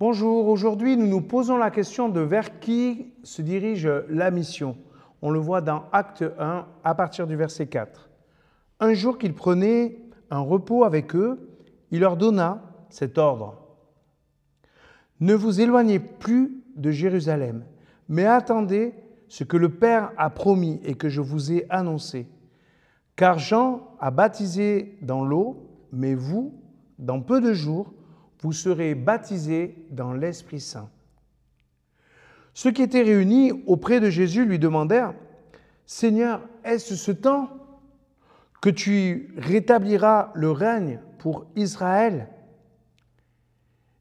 Bonjour, aujourd'hui nous nous posons la question de vers qui se dirige la mission. On le voit dans Acte 1 à partir du verset 4. Un jour qu'il prenait un repos avec eux, il leur donna cet ordre. Ne vous éloignez plus de Jérusalem, mais attendez ce que le Père a promis et que je vous ai annoncé. Car Jean a baptisé dans l'eau, mais vous, dans peu de jours, vous serez baptisés dans l'Esprit Saint. Ceux qui étaient réunis auprès de Jésus lui demandèrent, Seigneur, est-ce ce temps que tu rétabliras le règne pour Israël?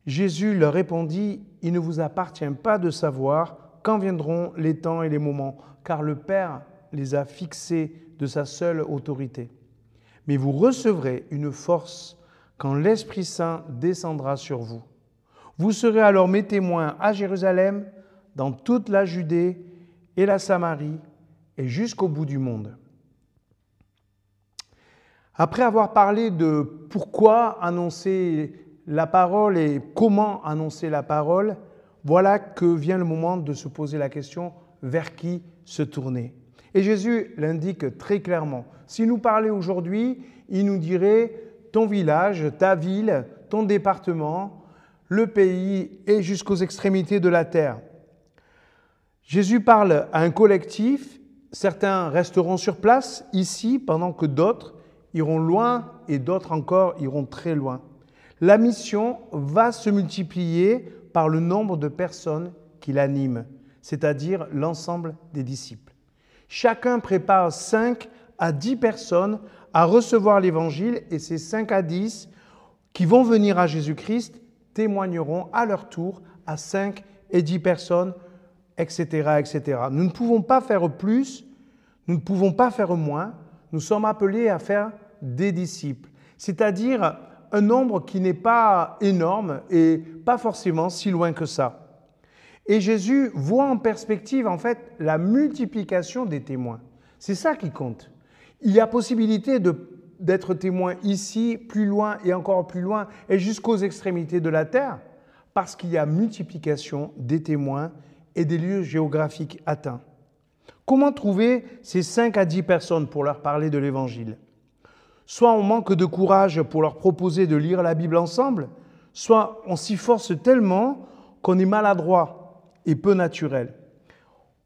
Jésus leur répondit, Il ne vous appartient pas de savoir quand viendront les temps et les moments, car le Père les a fixés de sa seule autorité. Mais vous recevrez une force quand l'Esprit Saint descendra sur vous. Vous serez alors mes témoins à Jérusalem, dans toute la Judée et la Samarie et jusqu'au bout du monde. Après avoir parlé de pourquoi annoncer la parole et comment annoncer la parole, voilà que vient le moment de se poser la question vers qui se tourner? Et Jésus l'indique très clairement. Si nous parlait aujourd'hui, il nous dirait ton village, ta ville, ton département, le pays et jusqu'aux extrémités de la terre. Jésus parle à un collectif, certains resteront sur place ici pendant que d'autres iront loin et d'autres encore iront très loin. La mission va se multiplier par le nombre de personnes qui l'animent, c'est-à-dire l'ensemble des disciples. Chacun prépare 5 à 10 personnes à recevoir l'Évangile et ces 5 à 10 qui vont venir à Jésus-Christ témoigneront à leur tour à 5 et 10 personnes, etc., etc. Nous ne pouvons pas faire plus, nous ne pouvons pas faire moins, nous sommes appelés à faire des disciples, c'est-à-dire un nombre qui n'est pas énorme et pas forcément si loin que ça. Et Jésus voit en perspective en fait la multiplication des témoins. C'est ça qui compte. Il y a possibilité d'être témoin ici, plus loin et encore plus loin, et jusqu'aux extrémités de la terre, parce qu'il y a multiplication des témoins et des lieux géographiques atteints. Comment trouver ces 5 à 10 personnes pour leur parler de l'Évangile? Soit on manque de courage pour leur proposer de lire la Bible ensemble, soit on s'y force tellement qu'on est maladroit et peu naturel.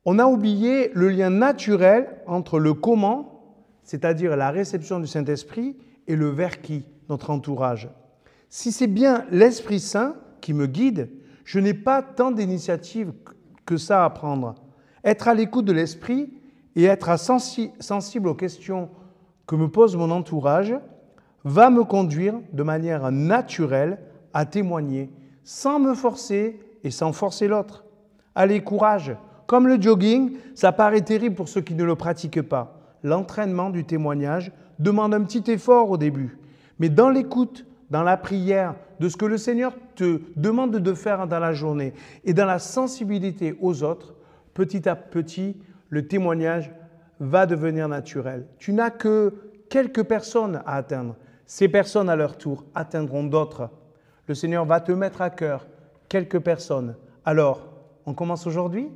On a oublié le lien naturel entre le comment c'est-à-dire la réception du Saint-Esprit, et le vers qui, notre entourage. Si c'est bien l'Esprit Saint qui me guide, je n'ai pas tant d'initiatives que ça à prendre. Être à l'écoute de l'Esprit et être sensible aux questions que me pose mon entourage va me conduire de manière naturelle à témoigner, sans me forcer et sans forcer l'autre. Allez, courage. Comme le jogging, ça paraît terrible pour ceux qui ne le pratiquent pas l'entraînement du témoignage demande un petit effort au début. Mais dans l'écoute, dans la prière, de ce que le Seigneur te demande de faire dans la journée et dans la sensibilité aux autres, petit à petit, le témoignage va devenir naturel. Tu n'as que quelques personnes à atteindre. Ces personnes, à leur tour, atteindront d'autres. Le Seigneur va te mettre à cœur quelques personnes. Alors, on commence aujourd'hui?